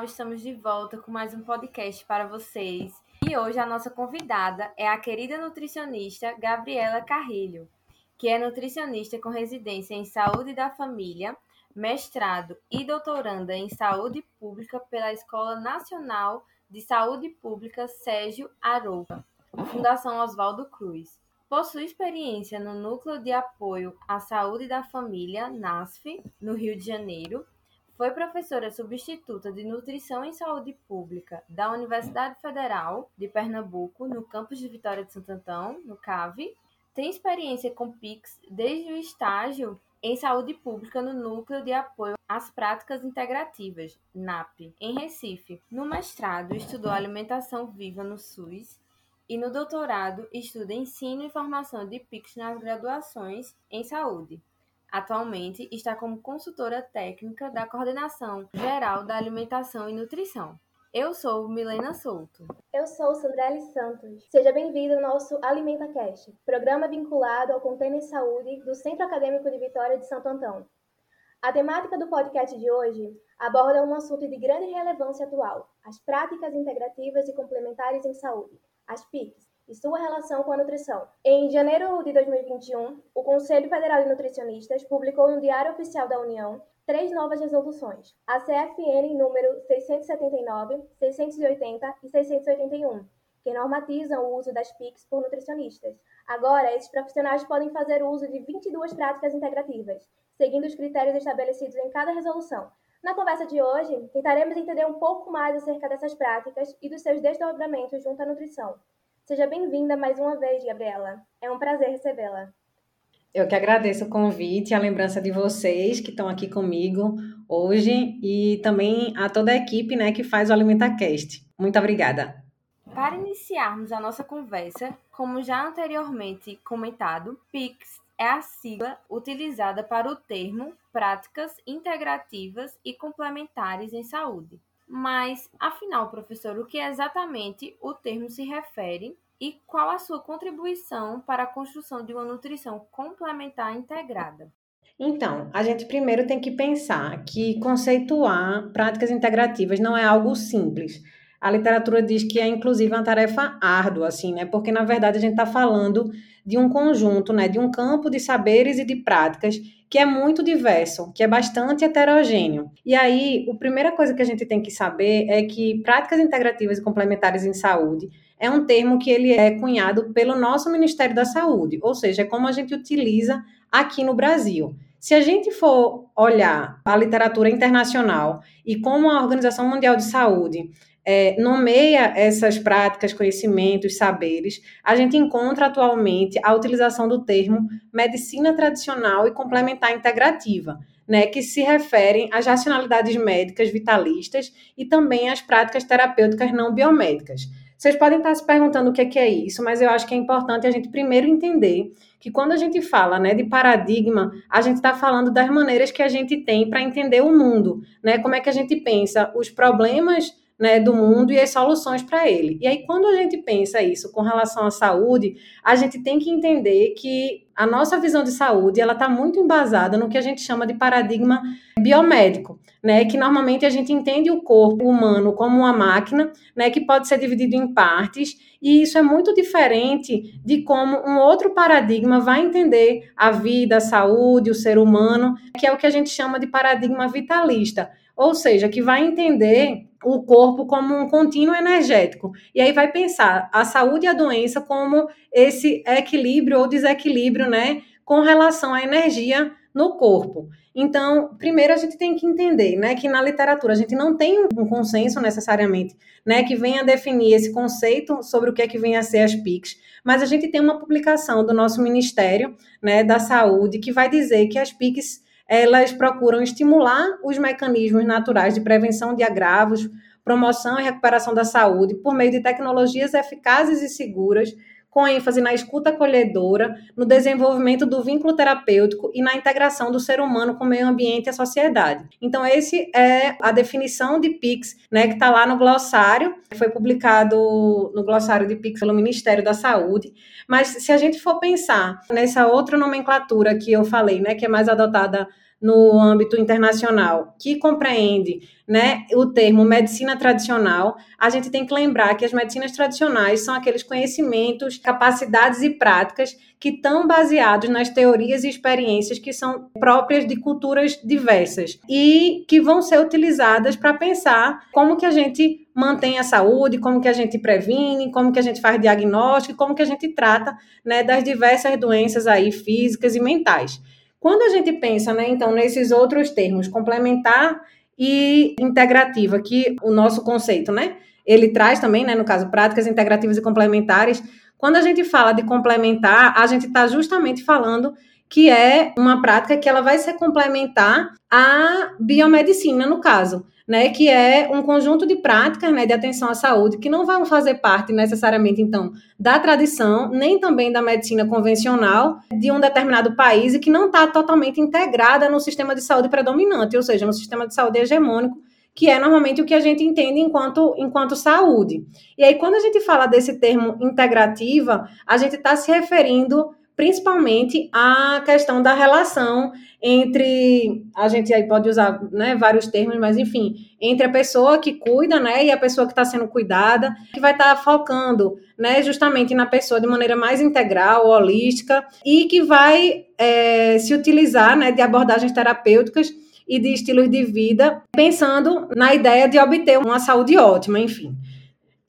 Pessoal, estamos de volta com mais um podcast para vocês. E hoje a nossa convidada é a querida nutricionista Gabriela Carrilho, que é nutricionista com residência em saúde da família, mestrado e doutoranda em saúde pública pela Escola Nacional de Saúde Pública Sérgio Arouca, Fundação Oswaldo Cruz. Possui experiência no Núcleo de Apoio à Saúde da Família, NASF, no Rio de Janeiro, foi professora substituta de Nutrição em Saúde Pública da Universidade Federal de Pernambuco, no campus de Vitória de Santo Antão, no CAV. Tem experiência com PICS desde o estágio em Saúde Pública no Núcleo de Apoio às Práticas Integrativas, NAP, em Recife. No mestrado, estudou Alimentação Viva no SUS e no doutorado estuda Ensino e Formação de PICS nas graduações em Saúde. Atualmente está como consultora técnica da Coordenação Geral da Alimentação e Nutrição. Eu sou Milena Souto. Eu sou Sandrelli Santos. Seja bem-vindo ao nosso AlimentaCast, programa vinculado ao Container Saúde do Centro Acadêmico de Vitória de Santo Antão. A temática do podcast de hoje aborda um assunto de grande relevância atual: as práticas integrativas e complementares em saúde, as PICs, e sua relação com a nutrição. Em janeiro de 2021, o Conselho Federal de Nutricionistas publicou no Diário Oficial da União três novas resoluções: a CFN número 679, 680 e 681, que normatizam o uso das PICs por nutricionistas. Agora, esses profissionais podem fazer uso de 22 práticas integrativas, seguindo os critérios estabelecidos em cada resolução. Na conversa de hoje, tentaremos entender um pouco mais acerca dessas práticas e dos seus desdobramentos junto à nutrição. Seja bem-vinda mais uma vez, Gabriela. É um prazer recebê-la. Eu que agradeço o convite, a lembrança de vocês que estão aqui comigo hoje e também a toda a equipe né, que faz o AlimentaCast. Muito obrigada. Para iniciarmos a nossa conversa, como já anteriormente comentado, PICS é a sigla utilizada para o termo Práticas Integrativas e Complementares em Saúde. Mas, afinal, professor, o que exatamente o termo se refere e qual a sua contribuição para a construção de uma nutrição complementar integrada? Então, a gente primeiro tem que pensar que conceituar práticas integrativas não é algo simples. A literatura diz que é inclusive uma tarefa árdua, assim, né? Porque na verdade a gente está falando de um conjunto, né? De um campo de saberes e de práticas que é muito diverso, que é bastante heterogêneo. E aí, a primeira coisa que a gente tem que saber é que práticas integrativas e complementares em saúde é um termo que ele é cunhado pelo nosso Ministério da Saúde, ou seja, é como a gente utiliza aqui no Brasil. Se a gente for olhar a literatura internacional e como a Organização Mundial de Saúde é, nomeia essas práticas, conhecimentos, saberes, a gente encontra atualmente a utilização do termo medicina tradicional e complementar integrativa, né, que se referem às racionalidades médicas vitalistas e também às práticas terapêuticas não biomédicas. Vocês podem estar se perguntando o que é isso, mas eu acho que é importante a gente primeiro entender que quando a gente fala né, de paradigma, a gente está falando das maneiras que a gente tem para entender o mundo, né? Como é que a gente pensa os problemas né, do mundo e as soluções para ele. E aí, quando a gente pensa isso com relação à saúde, a gente tem que entender que a nossa visão de saúde ela está muito embasada no que a gente chama de paradigma biomédico, né, que normalmente a gente entende o corpo humano como uma máquina, né, que pode ser dividido em partes, e isso é muito diferente de como um outro paradigma vai entender a vida, a saúde, o ser humano, que é o que a gente chama de paradigma vitalista, ou seja, que vai entender o corpo como um contínuo energético. E aí vai pensar a saúde e a doença como esse equilíbrio ou desequilíbrio, né, com relação à energia no corpo. Então, primeiro a gente tem que entender, né, que na literatura a gente não tem um consenso necessariamente, né, que venha definir esse conceito sobre o que é que vem a ser as PICs, mas a gente tem uma publicação do nosso Ministério, né, da Saúde que vai dizer que as PICs elas procuram estimular os mecanismos naturais de prevenção de agravos, promoção e recuperação da saúde por meio de tecnologias eficazes e seguras com ênfase na escuta acolhedora, no desenvolvimento do vínculo terapêutico e na integração do ser humano com o meio ambiente e a sociedade. Então, esse é a definição de PICS, né, que está lá no glossário, foi publicado no glossário de PICS pelo Ministério da Saúde. Mas se a gente for pensar nessa outra nomenclatura que eu falei, né, que é mais adotada no âmbito internacional, que compreende né, o termo medicina tradicional, a gente tem que lembrar que as medicinas tradicionais são aqueles conhecimentos, capacidades e práticas que estão baseados nas teorias e experiências que são próprias de culturas diversas e que vão ser utilizadas para pensar como que a gente mantém a saúde, como que a gente previne, como que a gente faz diagnóstico, como que a gente trata né, das diversas doenças aí físicas e mentais. Quando a gente pensa, né, então, nesses outros termos, complementar e integrativa, que o nosso conceito, né, ele traz também, né, no caso, práticas integrativas e complementares. Quando a gente fala de complementar, a gente está justamente falando que é uma prática que ela vai ser complementar à biomedicina, no caso né, que é um conjunto de práticas né, de atenção à saúde que não vão fazer parte necessariamente, então, da tradição, nem também da medicina convencional de um determinado país e que não está totalmente integrada no sistema de saúde predominante, ou seja, no sistema de saúde hegemônico, que é normalmente o que a gente entende enquanto, enquanto saúde. E aí, quando a gente fala desse termo integrativa, a gente está se referindo principalmente a questão da relação entre a gente aí pode usar né, vários termos, mas enfim, entre a pessoa que cuida, né, e a pessoa que está sendo cuidada, que vai estar tá focando, né, justamente na pessoa de maneira mais integral, holística e que vai é, se utilizar, né, de abordagens terapêuticas e de estilos de vida, pensando na ideia de obter uma saúde ótima, enfim.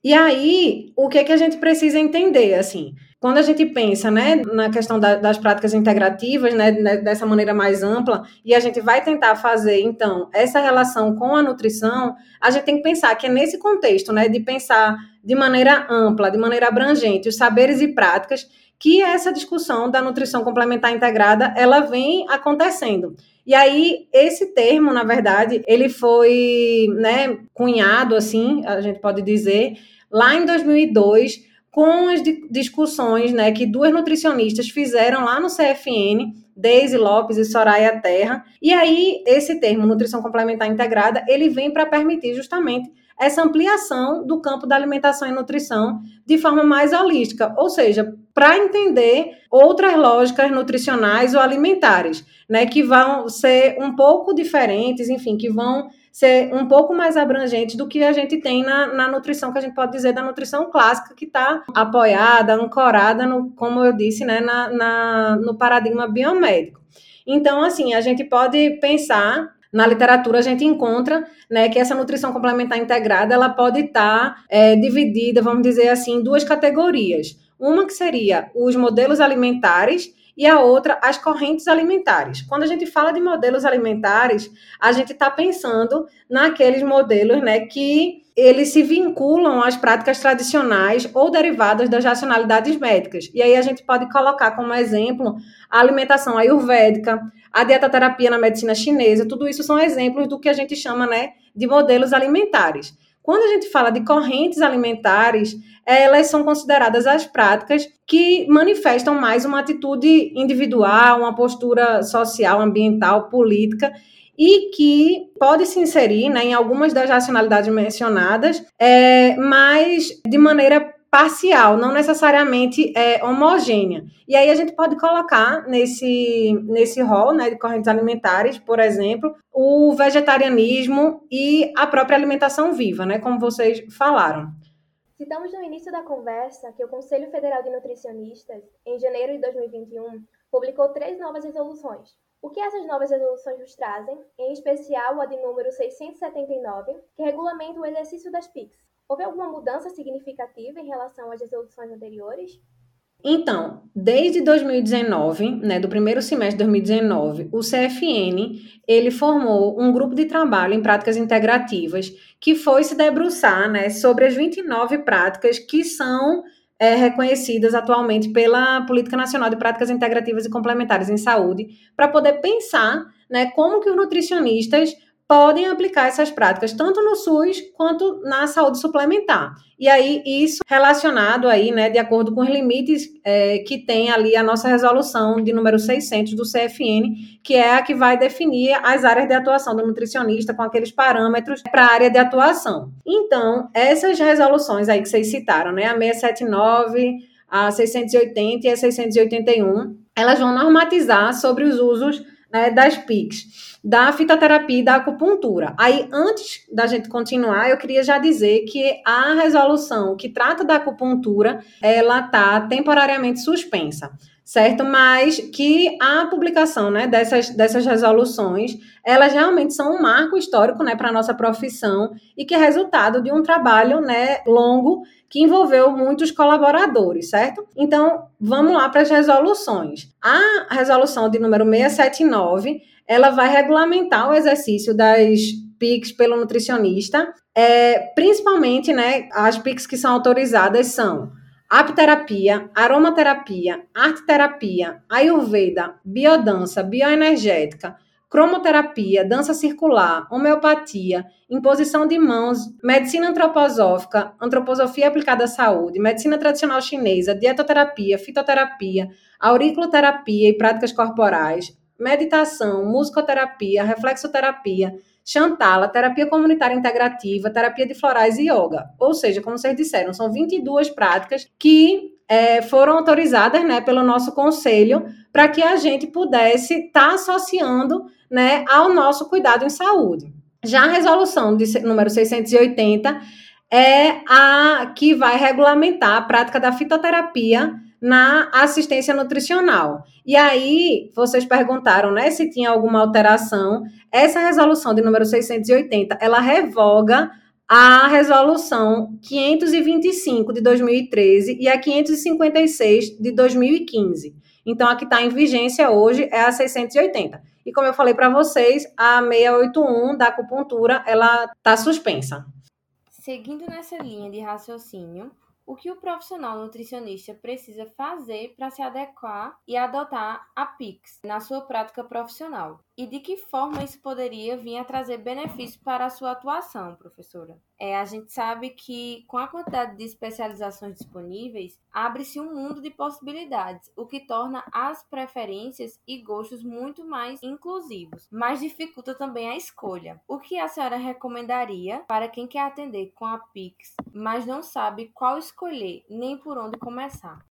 E aí, o que é que a gente precisa entender, assim? Quando a gente pensa né, na questão da, das práticas integrativas, né, né, dessa maneira mais ampla, e a gente vai tentar fazer, então, essa relação com a nutrição, a gente tem que pensar que é nesse contexto, né, de pensar de maneira ampla, de maneira abrangente, os saberes e práticas, que essa discussão da nutrição complementar integrada, ela vem acontecendo. E aí, esse termo, na verdade, ele foi né, cunhado, assim, a gente pode dizer, lá em 2002, com as discussões né, que duas nutricionistas fizeram lá no CFN, Deise Lopes e Soraya Terra. E aí, esse termo, nutrição complementar integrada, ele vem para permitir justamente essa ampliação do campo da alimentação e nutrição de forma mais holística, ou seja, para entender outras lógicas nutricionais ou alimentares, né, que vão ser um pouco diferentes, enfim, que vão ser um pouco mais abrangente do que a gente tem na, na nutrição, que a gente pode dizer da nutrição clássica, que está apoiada, ancorada, no, como eu disse, né, na, na, no paradigma biomédico. Então, assim, a gente pode pensar na literatura a gente encontra né, que essa nutrição complementar integrada ela pode estar tá, é, dividida, vamos dizer assim, em duas categorias. Uma que seria os modelos alimentares e a outra, as correntes alimentares. Quando a gente fala de modelos alimentares, a gente está pensando naqueles modelos né, que eles se vinculam às práticas tradicionais ou derivadas das racionalidades médicas. E aí a gente pode colocar como exemplo a alimentação ayurvédica, a dietoterapia na medicina chinesa, tudo isso são exemplos do que a gente chama né, de modelos alimentares. Quando a gente fala de correntes alimentares, elas são consideradas as práticas que manifestam mais uma atitude individual, uma postura social, ambiental, política e que pode se inserir né, em algumas das racionalidades mencionadas, é, mas de maneira parcial, não necessariamente é, homogênea. E aí a gente pode colocar nesse, nesse rol né, de correntes alimentares, por exemplo, o vegetarianismo e a própria alimentação viva, né, como vocês falaram. Citamos no início da conversa que o Conselho Federal de Nutricionistas, em janeiro de 2021, publicou três novas resoluções. O que essas novas resoluções nos trazem, em especial a de número 679, que regulamenta o exercício das PICs? Houve alguma mudança significativa em relação às resoluções anteriores? Então, desde 2019, né, do primeiro semestre de 2019, o CFN, ele formou um grupo de trabalho em práticas integrativas que foi se debruçar, né, sobre as 29 práticas que são é, reconhecidas atualmente pela Política Nacional de Práticas Integrativas e Complementares em Saúde, para poder pensar, né, como que os nutricionistas podem aplicar essas práticas tanto no SUS quanto na saúde suplementar. E aí, isso relacionado aí, né, de acordo com os limites é, que tem ali a nossa resolução de número 600 do CFN, que é a que vai definir as áreas de atuação do nutricionista com aqueles parâmetros para a área de atuação. Então, essas resoluções aí que vocês citaram, né, a 679, a 680 e a 681, elas vão normatizar sobre os usos né, das PICs da fitoterapia e da acupuntura. Aí, antes da gente continuar, eu queria já dizer que a resolução que trata da acupuntura, ela está temporariamente suspensa certo? Mas que a publicação né, dessas, dessas resoluções, elas realmente são um marco histórico né, para a nossa profissão e que é resultado de um trabalho né, longo que envolveu muitos colaboradores, certo? Então, vamos lá para as resoluções. A resolução de número 679, ela vai regulamentar o exercício das PICs pelo nutricionista, é, principalmente, né, as PICs que são autorizadas são apterapia, aromaterapia, arteterapia, ayurveda, biodança, bioenergética, cromoterapia, dança circular, homeopatia, imposição de mãos, medicina antroposófica, antroposofia aplicada à saúde, medicina tradicional chinesa, dietoterapia, fitoterapia, auriculoterapia e práticas corporais, meditação, musicoterapia, reflexoterapia, Chantala, terapia comunitária integrativa, terapia de florais e yoga. Ou seja, como vocês disseram, são 22 práticas que é, foram autorizadas né, pelo nosso conselho para que a gente pudesse estar tá associando né, ao nosso cuidado em saúde. Já a resolução de número 680 é a que vai regulamentar a prática da fitoterapia na assistência nutricional. E aí, vocês perguntaram, né, se tinha alguma alteração. Essa resolução de número 680, ela revoga a resolução 525 de 2013 e a 556 de 2015. Então, a que está em vigência hoje é a 680. E como eu falei para vocês, a 681 da acupuntura, ela está suspensa. Seguindo nessa linha de raciocínio, o que o profissional nutricionista precisa fazer para se adequar e adotar a PICS na sua prática profissional? E de que forma isso poderia vir a trazer benefícios para a sua atuação, professora? É, a gente sabe que com a quantidade de especializações disponíveis, abre-se um mundo de possibilidades, o que torna as preferências e gostos muito mais inclusivos, mas dificulta também a escolha. O que a senhora recomendaria para quem quer atender com a Pix, mas não sabe qual escolher nem por onde começar?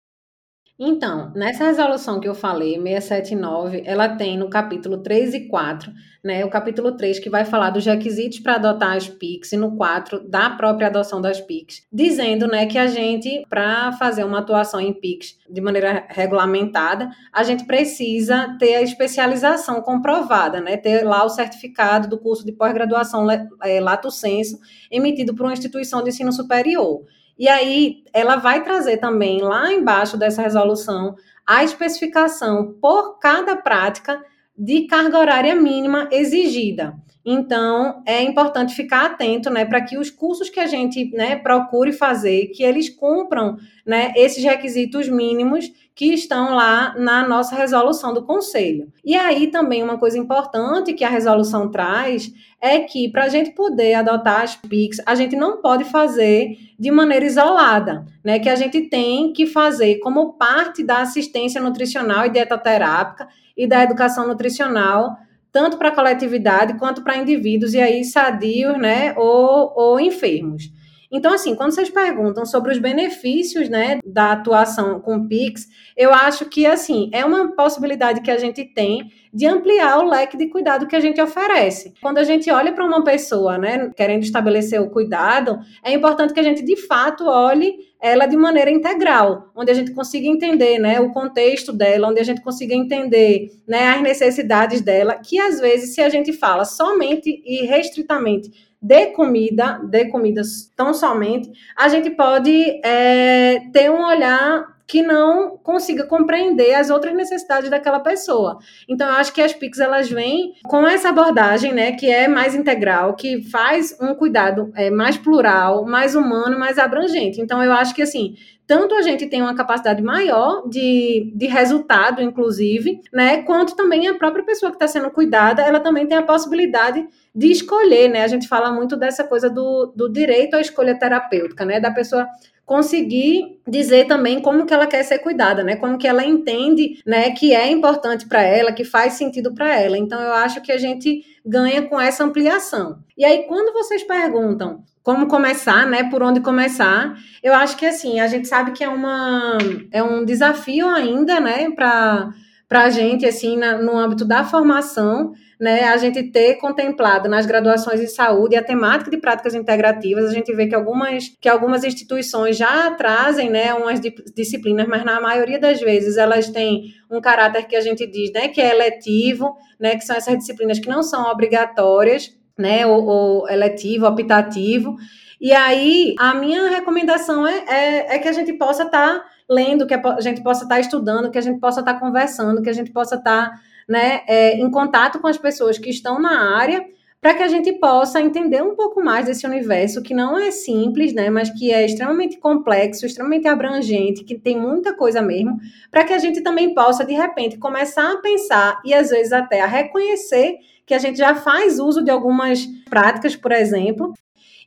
Então, nessa resolução que eu falei, 679, ela tem no capítulo 3 e 4, né, o capítulo 3 que vai falar dos requisitos para adotar as PICs e no 4 da própria adoção das PICs, dizendo, né, que a gente para fazer uma atuação em PICs de maneira regulamentada, a gente precisa ter a especialização comprovada, né, ter lá o certificado do curso de pós-graduação é, Lato Senso emitido por uma instituição de ensino superior. E aí ela vai trazer também lá embaixo dessa resolução a especificação por cada prática de carga horária mínima exigida. Então, é importante ficar atento, né, para que os cursos que a gente, né, procure fazer, que eles cumpram, né, esses requisitos mínimos que estão lá na nossa resolução do conselho. E aí também uma coisa importante que a resolução traz é que para a gente poder adotar as PICs, a gente não pode fazer de maneira isolada, né? Que a gente tem que fazer como parte da assistência nutricional e dietoterápica e da educação nutricional, tanto para a coletividade quanto para indivíduos e aí sadios, né? Ou, ou enfermos. Então, assim, quando vocês perguntam sobre os benefícios, né, da atuação com o Pix, eu acho que, assim, é uma possibilidade que a gente tem de ampliar o leque de cuidado que a gente oferece. Quando a gente olha para uma pessoa, né, querendo estabelecer o cuidado, é importante que a gente, de fato, olhe ela de maneira integral, onde a gente consiga entender, né, o contexto dela, onde a gente consiga entender, né, as necessidades dela, que às vezes, se a gente fala somente e restritamente de comida, de comidas tão somente, a gente pode é, ter um olhar que não consiga compreender as outras necessidades daquela pessoa. Então, eu acho que as PICs elas vêm com essa abordagem, né, que é mais integral, que faz um cuidado é, mais plural, mais humano, mais abrangente. Então, eu acho que assim tanto a gente tem uma capacidade maior de, de resultado, inclusive, né? Quanto também a própria pessoa que está sendo cuidada, ela também tem a possibilidade de escolher, né? A gente fala muito dessa coisa do, do direito à escolha terapêutica, né? Da pessoa conseguir dizer também como que ela quer ser cuidada, né? Como que ela entende, né, que é importante para ela, que faz sentido para ela. Então eu acho que a gente ganha com essa ampliação. E aí quando vocês perguntam como começar, né? Por onde começar? Eu acho que assim, a gente sabe que é uma é um desafio ainda, né, para a gente assim na, no âmbito da formação, né, a gente ter contemplado nas graduações de saúde a temática de práticas integrativas, a gente vê que algumas que algumas instituições já trazem, né, umas disciplinas, mas na maioria das vezes elas têm um caráter que a gente diz, né, que é eletivo, né, que são essas disciplinas que não são obrigatórias né, ou, ou eletivo, optativo. E aí, a minha recomendação é, é, é que a gente possa estar tá lendo, que a gente possa estar tá estudando, que a gente possa estar tá conversando, que a gente possa estar tá, né, é, em contato com as pessoas que estão na área, para que a gente possa entender um pouco mais desse universo que não é simples, né, mas que é extremamente complexo, extremamente abrangente, que tem muita coisa mesmo, para que a gente também possa, de repente, começar a pensar e às vezes até a reconhecer que a gente já faz uso de algumas práticas, por exemplo.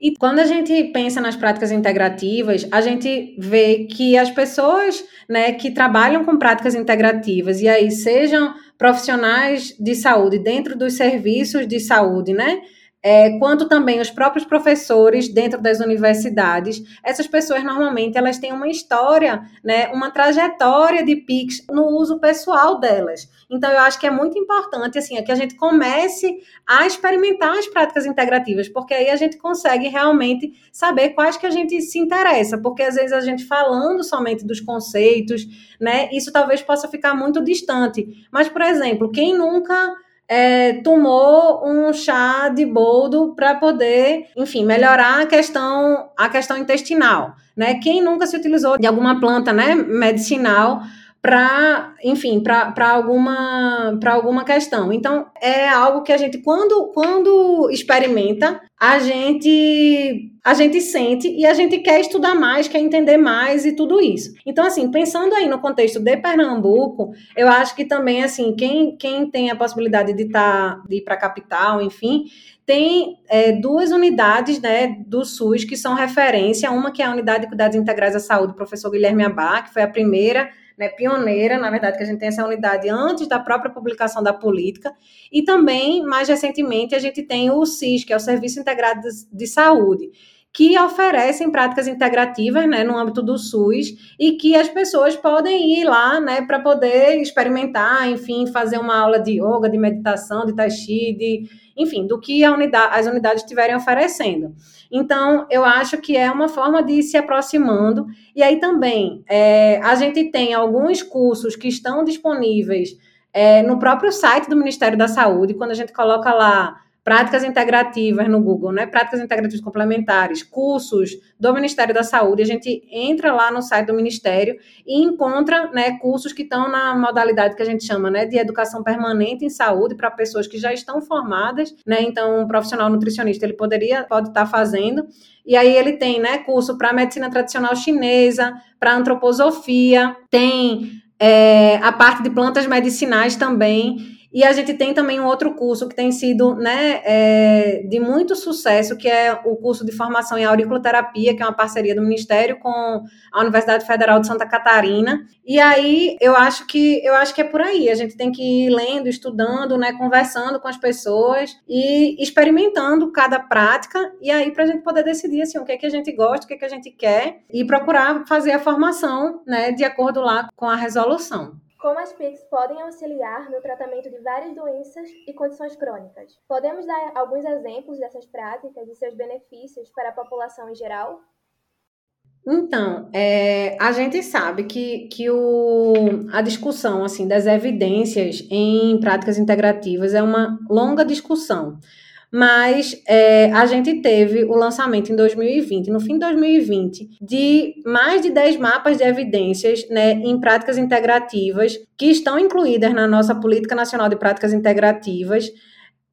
E quando a gente pensa nas práticas integrativas, a gente vê que as pessoas né, que trabalham com práticas integrativas, e aí sejam profissionais de saúde dentro dos serviços de saúde, né? É, quanto também os próprios professores dentro das universidades. Essas pessoas normalmente elas têm uma história, né, uma trajetória de PICs no uso pessoal delas. Então eu acho que é muito importante assim é que a gente comece a experimentar as práticas integrativas, porque aí a gente consegue realmente saber quais que a gente se interessa, porque às vezes a gente falando somente dos conceitos, né, isso talvez possa ficar muito distante. Mas por exemplo, quem nunca é, tomou um chá de boldo para poder, enfim, melhorar a questão, a questão intestinal, né? Quem nunca se utilizou de alguma planta, né, medicinal para, enfim, para alguma, alguma questão. Então, é algo que a gente, quando, quando experimenta, a gente, a gente sente e a gente quer estudar mais, quer entender mais e tudo isso. Então, assim, pensando aí no contexto de Pernambuco, eu acho que também, assim, quem, quem tem a possibilidade de, tá, de ir para a capital, enfim, tem é, duas unidades né, do SUS que são referência, uma que é a Unidade de Cuidados Integrais da Saúde, professor Guilherme Abá, que foi a primeira né, pioneira, na verdade, que a gente tem essa unidade antes da própria publicação da política, e também, mais recentemente, a gente tem o SIS, que é o Serviço Integrado de Saúde, que oferecem práticas integrativas né, no âmbito do SUS e que as pessoas podem ir lá né, para poder experimentar, enfim, fazer uma aula de yoga, de meditação, de tai chi, de, enfim, do que unidade, as unidades estiverem oferecendo. Então, eu acho que é uma forma de ir se aproximando. E aí também, é, a gente tem alguns cursos que estão disponíveis é, no próprio site do Ministério da Saúde, quando a gente coloca lá práticas integrativas no Google, né? Práticas integrativas complementares, cursos do Ministério da Saúde. A gente entra lá no site do Ministério e encontra, né, cursos que estão na modalidade que a gente chama, né, de educação permanente em saúde para pessoas que já estão formadas, né? Então, um profissional nutricionista ele poderia pode estar fazendo. E aí ele tem, né, curso para medicina tradicional chinesa, para antroposofia, tem é, a parte de plantas medicinais também. E a gente tem também um outro curso que tem sido né, é, de muito sucesso, que é o curso de formação em auriculoterapia, que é uma parceria do Ministério com a Universidade Federal de Santa Catarina. E aí eu acho que eu acho que é por aí. A gente tem que ir lendo, estudando, né, conversando com as pessoas e experimentando cada prática, e aí para a gente poder decidir assim, o que é que a gente gosta, o que é que a gente quer, e procurar fazer a formação né, de acordo lá com a resolução. Como as PICs podem auxiliar no tratamento de várias doenças e condições crônicas? Podemos dar alguns exemplos dessas práticas e seus benefícios para a população em geral? Então, é, a gente sabe que, que o, a discussão assim das evidências em práticas integrativas é uma longa discussão. Mas é, a gente teve o lançamento em 2020, no fim de 2020, de mais de 10 mapas de evidências né, em práticas integrativas que estão incluídas na nossa Política Nacional de Práticas Integrativas.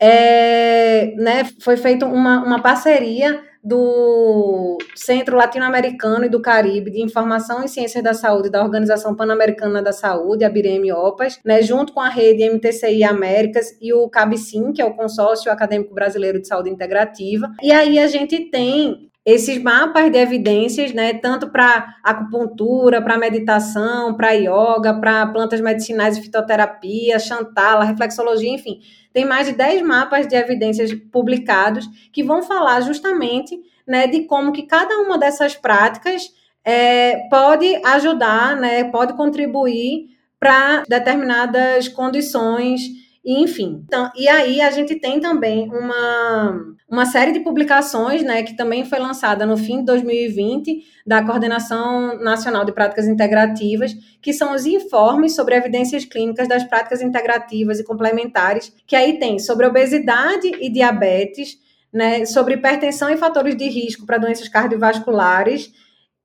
É, né, foi feita uma, uma parceria do Centro Latino-Americano e do Caribe de Informação e Ciências da Saúde da Organização Pan-Americana da Saúde, a BIREM-OPAS, né, junto com a rede MTCI Américas e o CABCIM, que é o Consórcio Acadêmico Brasileiro de Saúde Integrativa. E aí a gente tem esses mapas de evidências, né, tanto para acupuntura, para meditação, para yoga, para plantas medicinais e fitoterapia, chantala, reflexologia, enfim, tem mais de 10 mapas de evidências publicados que vão falar justamente né, de como que cada uma dessas práticas é, pode ajudar, né, pode contribuir para determinadas condições, enfim. Então, e aí a gente tem também uma, uma série de publicações, né, que também foi lançada no fim de 2020, da Coordenação Nacional de Práticas Integrativas, que são os informes sobre evidências clínicas das práticas integrativas e complementares, que aí tem sobre obesidade e diabetes, né, sobre hipertensão e fatores de risco para doenças cardiovasculares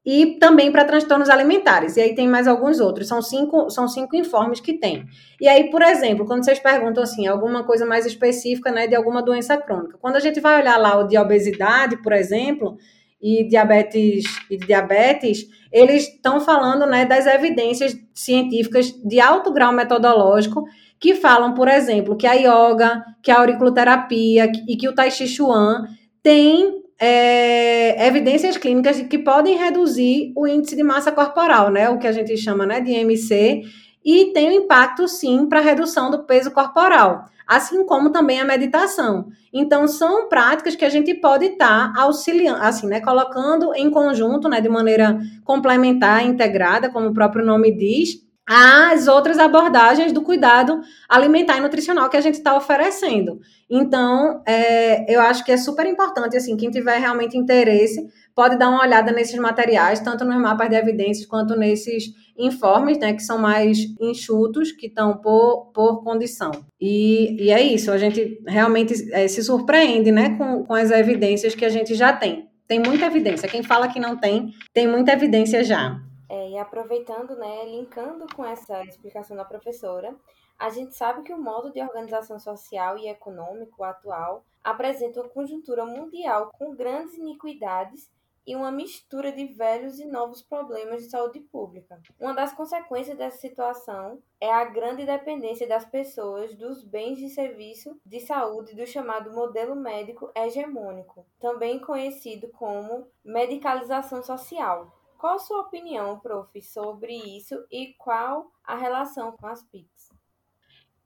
e também para transtornos alimentares. E aí tem mais alguns outros. São cinco, são cinco informes que tem. E aí, por exemplo, quando vocês perguntam assim, alguma coisa mais específica, né, de alguma doença crônica. Quando a gente vai olhar lá o de obesidade, por exemplo, e diabetes e diabetes, eles estão falando, né, das evidências científicas de alto grau metodológico que falam, por exemplo, que a yoga, que a auriculoterapia e que o tai chi chuan têm é, evidências clínicas que podem reduzir o índice de massa corporal, né, o que a gente chama né, de IMC, e tem um impacto, sim, para a redução do peso corporal, assim como também a meditação. Então, são práticas que a gente pode estar tá auxiliando, assim, né, colocando em conjunto, né, de maneira complementar, integrada, como o próprio nome diz, as outras abordagens do cuidado alimentar e nutricional que a gente está oferecendo. Então, é, eu acho que é super importante, assim, quem tiver realmente interesse, pode dar uma olhada nesses materiais, tanto nos mapas de evidências quanto nesses informes, né, que são mais enxutos, que estão por, por condição. E, e é isso, a gente realmente é, se surpreende, né, com, com as evidências que a gente já tem. Tem muita evidência. Quem fala que não tem, tem muita evidência já. É, e aproveitando, né, linkando com essa explicação da professora, a gente sabe que o modo de organização social e econômico atual apresenta uma conjuntura mundial com grandes iniquidades e uma mistura de velhos e novos problemas de saúde pública. Uma das consequências dessa situação é a grande dependência das pessoas dos bens de serviço de saúde do chamado modelo médico hegemônico, também conhecido como medicalização social qual a sua opinião, prof, sobre isso e qual a relação com as PICs?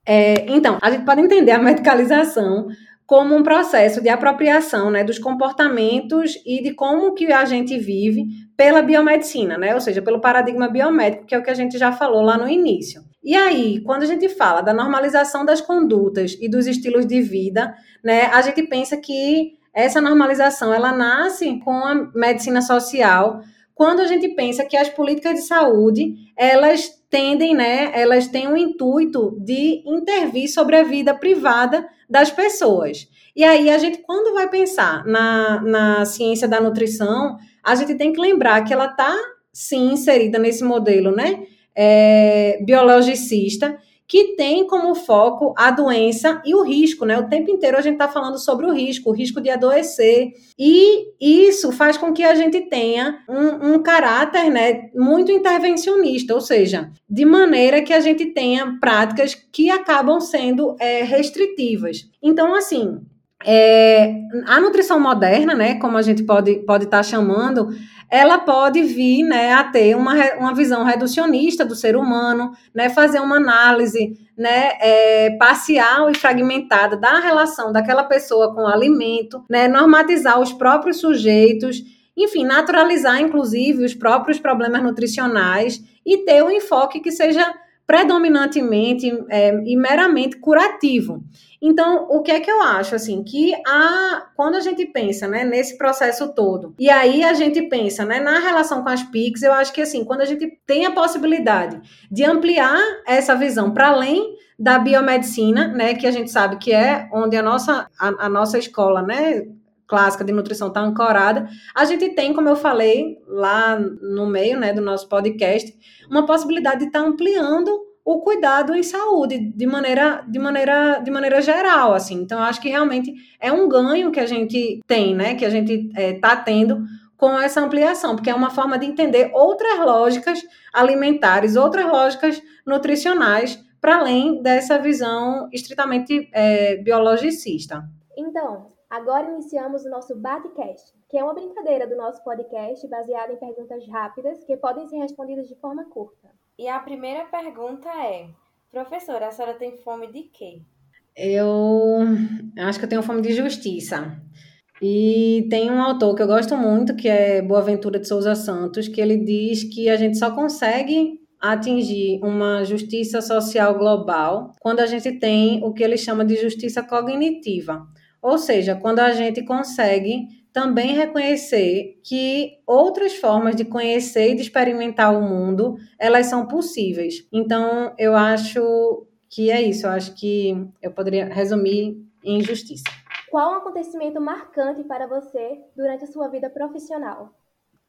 É, então, a gente pode entender a medicalização como um processo de apropriação né, dos comportamentos e de como que a gente vive pela biomedicina, né? Ou seja, pelo paradigma biomédico, que é o que a gente já falou lá no início. E aí, quando a gente fala da normalização das condutas e dos estilos de vida, né, a gente pensa que essa normalização ela nasce com a medicina social, quando a gente pensa que as políticas de saúde, elas tendem, né, elas têm o intuito de intervir sobre a vida privada das pessoas. E aí a gente, quando vai pensar na, na ciência da nutrição, a gente tem que lembrar que ela está, sim, inserida nesse modelo, né, é, biologicista, que tem como foco a doença e o risco, né? O tempo inteiro a gente está falando sobre o risco, o risco de adoecer. E isso faz com que a gente tenha um, um caráter né, muito intervencionista, ou seja, de maneira que a gente tenha práticas que acabam sendo é, restritivas. Então, assim, é, a nutrição moderna, né, como a gente pode estar pode tá chamando, ela pode vir né, a ter uma, uma visão reducionista do ser humano, né, fazer uma análise né, é, parcial e fragmentada da relação daquela pessoa com o alimento, né, normatizar os próprios sujeitos, enfim, naturalizar, inclusive, os próprios problemas nutricionais e ter um enfoque que seja predominantemente é, e meramente curativo. Então, o que é que eu acho assim que a quando a gente pensa, né, nesse processo todo, e aí a gente pensa, né, na relação com as PICs, eu acho que assim, quando a gente tem a possibilidade de ampliar essa visão para além da biomedicina, né, que a gente sabe que é onde a nossa a, a nossa escola, né, clássica de nutrição está ancorada, a gente tem, como eu falei lá no meio né, do nosso podcast, uma possibilidade de estar tá ampliando o cuidado em saúde de maneira, de maneira, de maneira geral, assim. Então, eu acho que realmente é um ganho que a gente tem, né? Que a gente está é, tá tendo com essa ampliação, porque é uma forma de entender outras lógicas alimentares, outras lógicas nutricionais, para além dessa visão estritamente é, biologicista. Então, agora iniciamos o nosso Batcast, que é uma brincadeira do nosso podcast baseada em perguntas rápidas que podem ser respondidas de forma curta. E a primeira pergunta é: professora, a senhora tem fome de quê? Eu acho que eu tenho fome de justiça. E tem um autor que eu gosto muito, que é Boaventura de Souza Santos, que ele diz que a gente só consegue atingir uma justiça social global quando a gente tem o que ele chama de justiça cognitiva. Ou seja, quando a gente consegue também reconhecer que outras formas de conhecer e de experimentar o mundo, elas são possíveis. Então, eu acho que é isso. Eu acho que eu poderia resumir em justiça. Qual um acontecimento marcante para você durante a sua vida profissional?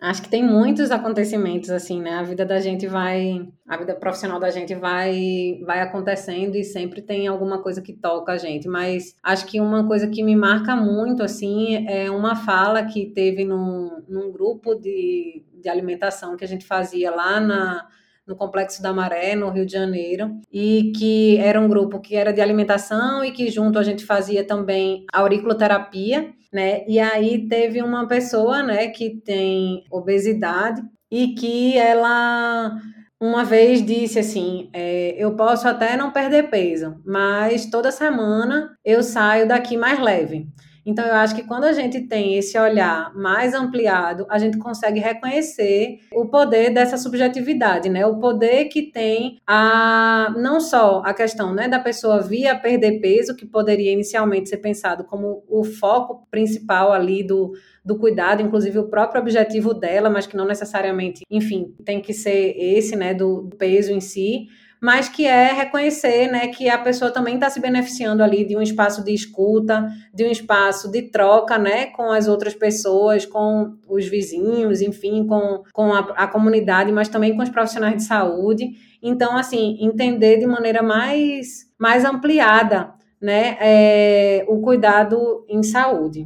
Acho que tem muitos acontecimentos assim, né? A vida da gente vai, a vida profissional da gente vai vai acontecendo e sempre tem alguma coisa que toca a gente, mas acho que uma coisa que me marca muito assim é uma fala que teve num, num grupo de, de alimentação que a gente fazia lá na no Complexo da Maré, no Rio de Janeiro, e que era um grupo que era de alimentação e que junto a gente fazia também auriculoterapia, né? E aí teve uma pessoa, né, que tem obesidade e que ela uma vez disse assim: é, eu posso até não perder peso, mas toda semana eu saio daqui mais leve. Então, eu acho que quando a gente tem esse olhar mais ampliado, a gente consegue reconhecer o poder dessa subjetividade, né? O poder que tem a não só a questão, né, da pessoa via perder peso, que poderia inicialmente ser pensado como o foco principal ali do do cuidado, inclusive o próprio objetivo dela, mas que não necessariamente, enfim, tem que ser esse, né, do peso em si, mas que é reconhecer né, que a pessoa também está se beneficiando ali de um espaço de escuta, de um espaço de troca né, com as outras pessoas, com os vizinhos, enfim, com, com a, a comunidade, mas também com os profissionais de saúde. Então, assim, entender de maneira mais, mais ampliada né, é, o cuidado em saúde.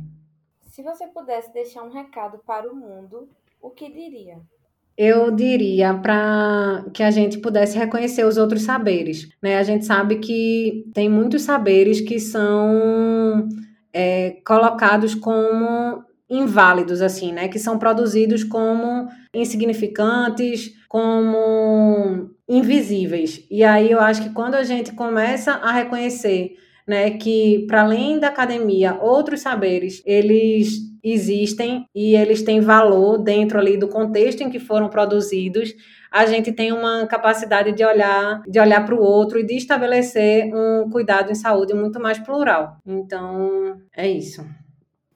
Se você pudesse deixar um recado para o mundo, o que diria? Eu diria para que a gente pudesse reconhecer os outros saberes. Né? A gente sabe que tem muitos saberes que são é, colocados como inválidos, assim, né? Que são produzidos como insignificantes, como invisíveis. E aí eu acho que quando a gente começa a reconhecer né, que para além da academia, outros saberes, eles existem e eles têm valor dentro ali do contexto em que foram produzidos. A gente tem uma capacidade de olhar, de olhar para o outro e de estabelecer um cuidado em saúde muito mais plural. Então, é isso.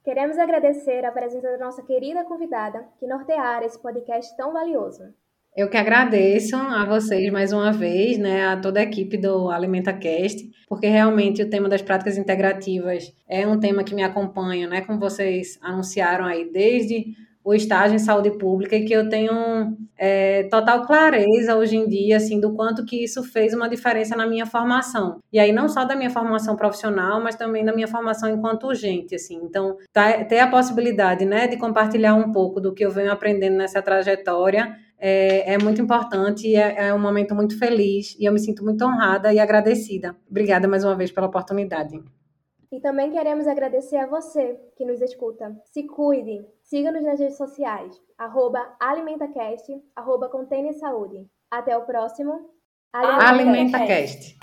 Queremos agradecer a presença da nossa querida convidada que norteara esse podcast tão valioso. Eu que agradeço a vocês mais uma vez, né, a toda a equipe do AlimentaCast, porque realmente o tema das práticas integrativas é um tema que me acompanha, né, como vocês anunciaram aí, desde o estágio em saúde pública e que eu tenho é, total clareza hoje em dia, assim, do quanto que isso fez uma diferença na minha formação. E aí não só da minha formação profissional, mas também da minha formação enquanto gente, assim. Então, tá, ter a possibilidade, né, de compartilhar um pouco do que eu venho aprendendo nessa trajetória é, é muito importante e é, é, um momento muito feliz e eu me sinto muito honrada e agradecida. Obrigada mais uma vez pela oportunidade. E também queremos agradecer a você que nos escuta. Se cuide, siga-nos nas redes sociais, arroba AlimentaCast, arroba Saúde. Até o próximo AlimentaCast.